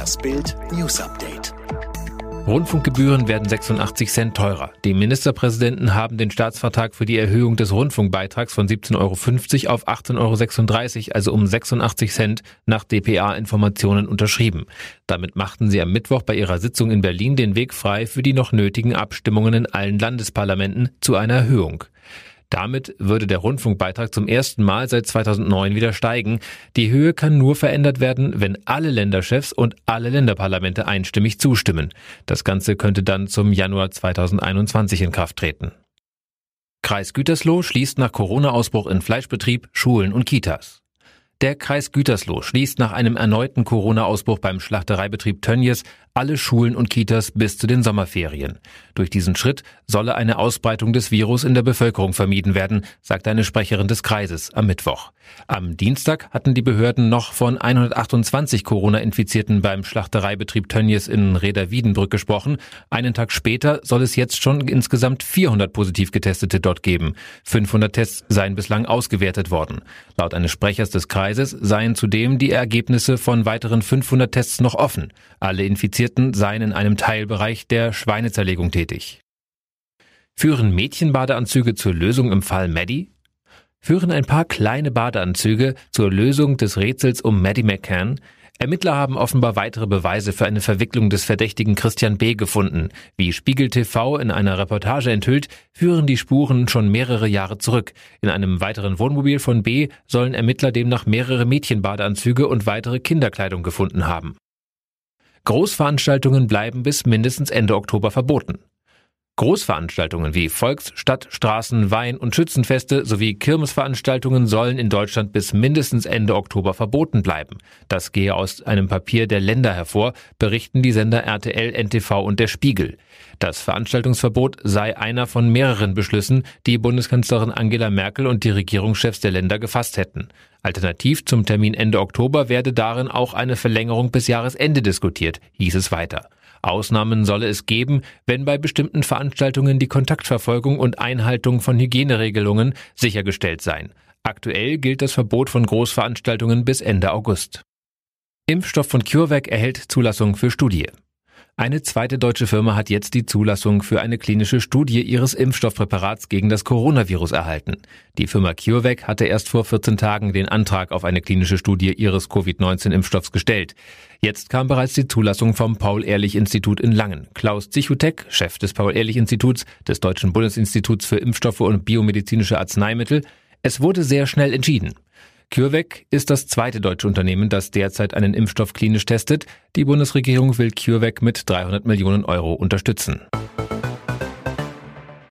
Das Bild News Update. Rundfunkgebühren werden 86 Cent teurer. Die Ministerpräsidenten haben den Staatsvertrag für die Erhöhung des Rundfunkbeitrags von 17,50 Euro auf 18,36 Euro, also um 86 Cent nach DPA-Informationen unterschrieben. Damit machten sie am Mittwoch bei ihrer Sitzung in Berlin den Weg frei für die noch nötigen Abstimmungen in allen Landesparlamenten zu einer Erhöhung. Damit würde der Rundfunkbeitrag zum ersten Mal seit 2009 wieder steigen. Die Höhe kann nur verändert werden, wenn alle Länderchefs und alle Länderparlamente einstimmig zustimmen. Das Ganze könnte dann zum Januar 2021 in Kraft treten. Kreis Gütersloh schließt nach Corona-Ausbruch in Fleischbetrieb, Schulen und Kitas. Der Kreis Gütersloh schließt nach einem erneuten Corona-Ausbruch beim Schlachtereibetrieb Tönnies alle Schulen und Kitas bis zu den Sommerferien. Durch diesen Schritt solle eine Ausbreitung des Virus in der Bevölkerung vermieden werden, sagt eine Sprecherin des Kreises am Mittwoch. Am Dienstag hatten die Behörden noch von 128 Corona-Infizierten beim Schlachtereibetrieb Tönnies in Reda-Wiedenbrück gesprochen. Einen Tag später soll es jetzt schon insgesamt 400 positiv Getestete dort geben. 500 Tests seien bislang ausgewertet worden. Laut eines Sprechers des Kreises seien zudem die Ergebnisse von weiteren 500 Tests noch offen. Alle Infizierten Infizierten seien in einem Teilbereich der Schweinezerlegung tätig. Führen Mädchenbadeanzüge zur Lösung im Fall Maddie? Führen ein paar kleine Badeanzüge zur Lösung des Rätsels um Maddie McCann? Ermittler haben offenbar weitere Beweise für eine Verwicklung des Verdächtigen Christian B. gefunden. Wie Spiegel TV in einer Reportage enthüllt, führen die Spuren schon mehrere Jahre zurück. In einem weiteren Wohnmobil von B. sollen Ermittler demnach mehrere Mädchenbadeanzüge und weitere Kinderkleidung gefunden haben. Großveranstaltungen bleiben bis mindestens Ende Oktober verboten. Großveranstaltungen wie Volks-, Stadt-, Straßen-, Wein- und Schützenfeste sowie Kirmesveranstaltungen sollen in Deutschland bis mindestens Ende Oktober verboten bleiben. Das gehe aus einem Papier der Länder hervor, berichten die Sender RTL, NTV und der Spiegel. Das Veranstaltungsverbot sei einer von mehreren Beschlüssen, die Bundeskanzlerin Angela Merkel und die Regierungschefs der Länder gefasst hätten. Alternativ zum Termin Ende Oktober werde darin auch eine Verlängerung bis Jahresende diskutiert, hieß es weiter. Ausnahmen solle es geben, wenn bei bestimmten Veranstaltungen die Kontaktverfolgung und Einhaltung von Hygieneregelungen sichergestellt seien. Aktuell gilt das Verbot von Großveranstaltungen bis Ende August. Impfstoff von CureVac erhält Zulassung für Studie. Eine zweite deutsche Firma hat jetzt die Zulassung für eine klinische Studie ihres Impfstoffpräparats gegen das Coronavirus erhalten. Die Firma CureVac hatte erst vor 14 Tagen den Antrag auf eine klinische Studie ihres Covid-19-Impfstoffs gestellt. Jetzt kam bereits die Zulassung vom Paul-Ehrlich-Institut in Langen. Klaus Zichutek, Chef des Paul-Ehrlich-Instituts, des Deutschen Bundesinstituts für Impfstoffe und biomedizinische Arzneimittel, es wurde sehr schnell entschieden. CureVac ist das zweite deutsche Unternehmen, das derzeit einen Impfstoff klinisch testet. Die Bundesregierung will CureVac mit 300 Millionen Euro unterstützen.